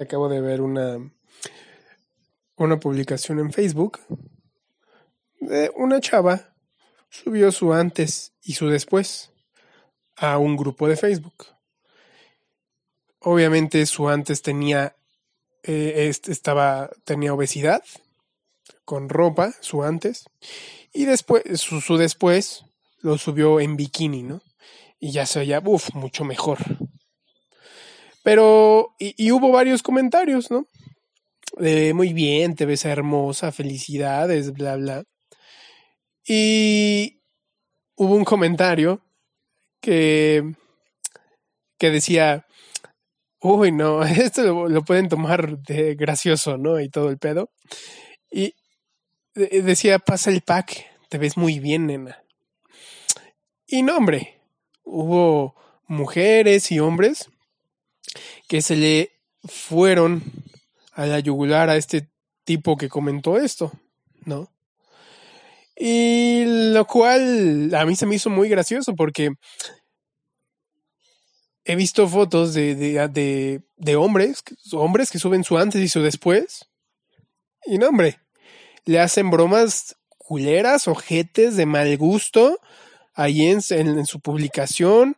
Acabo de ver una, una publicación en Facebook de una chava subió su antes y su después a un grupo de Facebook. Obviamente su antes tenía eh, estaba tenía obesidad con ropa, su antes, y después su, su después lo subió en bikini, ¿no? Y ya se veía, uff, mucho mejor. Pero, y, hubo varios comentarios, ¿no? De, muy bien, te ves hermosa, felicidades, bla, bla. Y hubo un comentario que, que decía, uy, no, esto lo, pueden tomar de gracioso, ¿no? Y todo el pedo. Y decía, pasa el pack, te ves muy bien, nena. Y no, hombre, hubo mujeres y hombres que se le fueron a la yugular a este tipo que comentó esto, ¿no? Y lo cual a mí se me hizo muy gracioso porque he visto fotos de, de, de, hombres, hombres que suben su antes y su después. Y no, hombre, le hacen bromas culeras, ojetes de mal gusto ahí en, en su publicación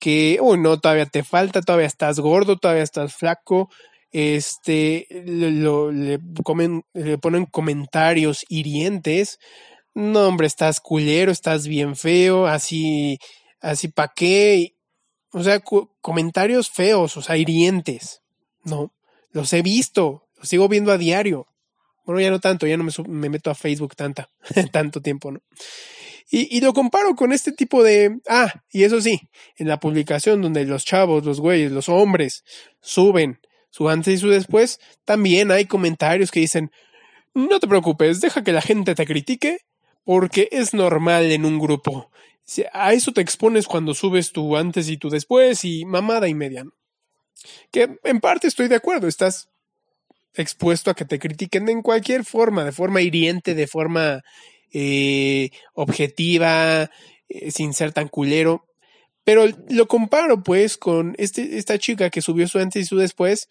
que, oh, no, todavía te falta, todavía estás gordo, todavía estás flaco, este, lo, le ponen comentarios hirientes, no, hombre, estás culero, estás bien feo, así, así pa' qué, o sea, comentarios feos, o sea, hirientes, ¿no? Los he visto, los sigo viendo a diario. Bueno, ya no tanto, ya no me, me meto a Facebook tanta, tanto tiempo, ¿no? Y, lo comparo con este tipo de... Ah, y eso sí, en la publicación donde los chavos, los güeyes, los hombres suben su antes y su después, también hay comentarios que dicen, no te preocupes, deja que la gente te critique, porque es normal en un grupo. A eso te expones cuando subes tu antes y tu después y mamada y media. Que en parte estoy de acuerdo, estás expuesto a que te critiquen en cualquier forma, de forma hiriente, de forma eh, objetiva, eh, sin ser tan culero. Pero lo comparo pues con este, esta chica que subió su antes y su después.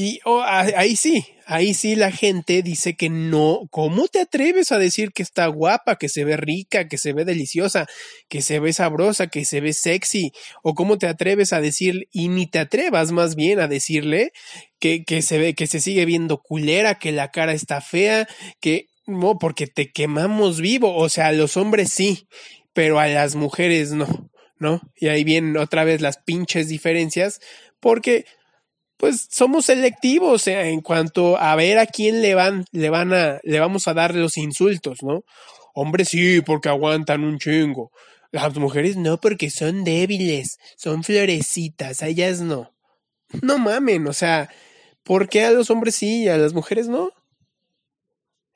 Y oh, ahí sí, ahí sí la gente dice que no. ¿Cómo te atreves a decir que está guapa, que se ve rica, que se ve deliciosa, que se ve sabrosa, que se ve sexy? ¿O cómo te atreves a decir, y ni te atrevas más bien a decirle que, que se ve, que se sigue viendo culera, que la cara está fea, que no, porque te quemamos vivo. O sea, a los hombres sí, pero a las mujeres no, ¿no? Y ahí vienen otra vez las pinches diferencias, porque pues somos selectivos en cuanto a ver a quién le van, le van a, le vamos a dar los insultos, ¿no? Hombres sí, porque aguantan un chingo. Las mujeres no, porque son débiles, son florecitas, a ellas no. No mamen, o sea, ¿por qué a los hombres sí y a las mujeres no?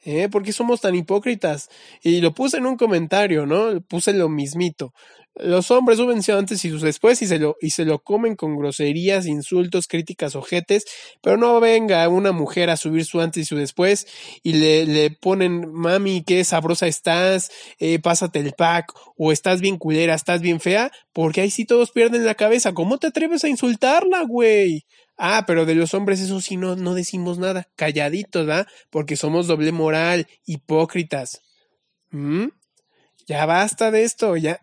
¿Eh? ¿Por qué somos tan hipócritas? Y lo puse en un comentario, ¿no? Puse lo mismito. Los hombres suben antes y sus después y se lo, y se lo comen con groserías, insultos, críticas, ojetes, pero no venga una mujer a subir su antes y su después y le, le ponen, mami, qué sabrosa estás, eh, pásate el pack, o estás bien culera, estás bien fea, porque ahí sí todos pierden la cabeza. ¿Cómo te atreves a insultarla, güey? Ah, pero de los hombres eso sí no, no decimos nada, calladitos, ¿verdad? Porque somos doble moral, hipócritas. ¿Mm? Ya basta de esto, ya.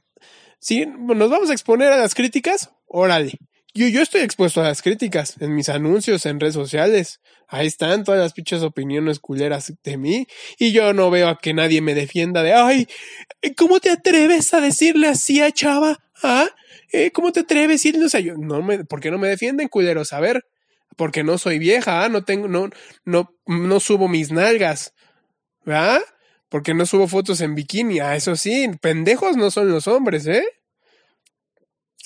¿Sí? ¿Nos vamos a exponer a las críticas? Órale. Yo, yo estoy expuesto a las críticas en mis anuncios, en redes sociales. Ahí están todas las pinches opiniones culeras de mí. Y yo no veo a que nadie me defienda de, ay, ¿cómo te atreves a decirle así a Chava? ¿Ah? Eh, ¿cómo te atreves? Y no sé, yo, no me, ¿por qué no me defienden, culeros? A ver, porque no soy vieja, ¿ah? no tengo, no, no, no subo mis nalgas, ¿verdad? Porque no subo fotos en bikini, ah, eso sí, pendejos no son los hombres, ¿eh?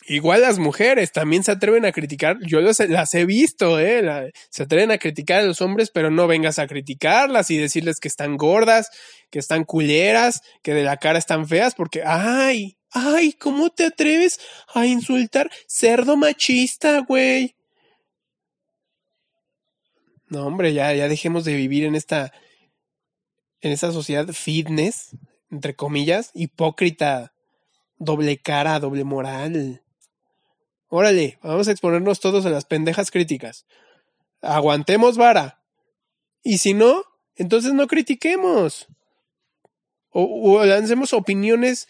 Igual las mujeres también se atreven a criticar, yo las he visto, ¿eh? se atreven a criticar a los hombres, pero no vengas a criticarlas y decirles que están gordas, que están culeras, que de la cara están feas, porque, ay, Ay, ¿cómo te atreves a insultar cerdo machista, güey? No, hombre, ya, ya dejemos de vivir en esta, en esta sociedad fitness, entre comillas, hipócrita, doble cara, doble moral. Órale, vamos a exponernos todos a las pendejas críticas. aguantemos vara. Y si no, entonces no critiquemos. O, lancemos opiniones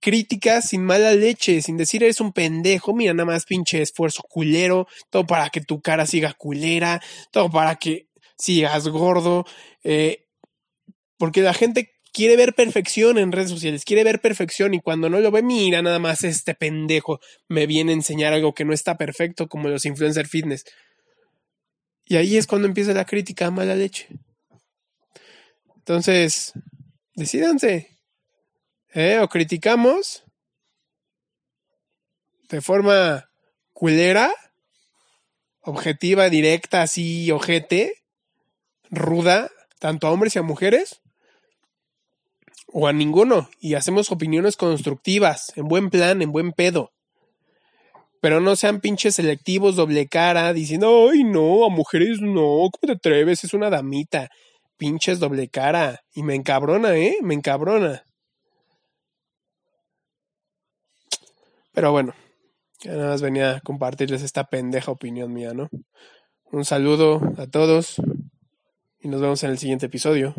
críticas sin mala leche, sin decir eres un pendejo, mira nada más pinche esfuerzo culero, todo para que tu cara siga culera, todo para que sigas gordo, eh, porque la gente quiere ver perfección en redes sociales, quiere ver perfección y cuando no lo ve, mira nada más este pendejo me viene a enseñar algo que no está perfecto como los influencer fitness. Y ahí es cuando empieza la crítica a mala leche. Entonces, decídanse. ¿Eh? O criticamos de forma culera, objetiva, directa, así, ojete, ruda, tanto a hombres y a mujeres, o a ninguno, y hacemos opiniones constructivas, en buen plan, en buen pedo. Pero no sean pinches selectivos, doble cara, diciendo, ay, no, a mujeres no, ¿cómo te atreves? Es una damita. Pinches doble cara. Y me encabrona, ¿eh? Me encabrona. Pero bueno, ya nada más venía a compartirles esta pendeja opinión mía, ¿no? Un saludo a todos y nos vemos en el siguiente episodio.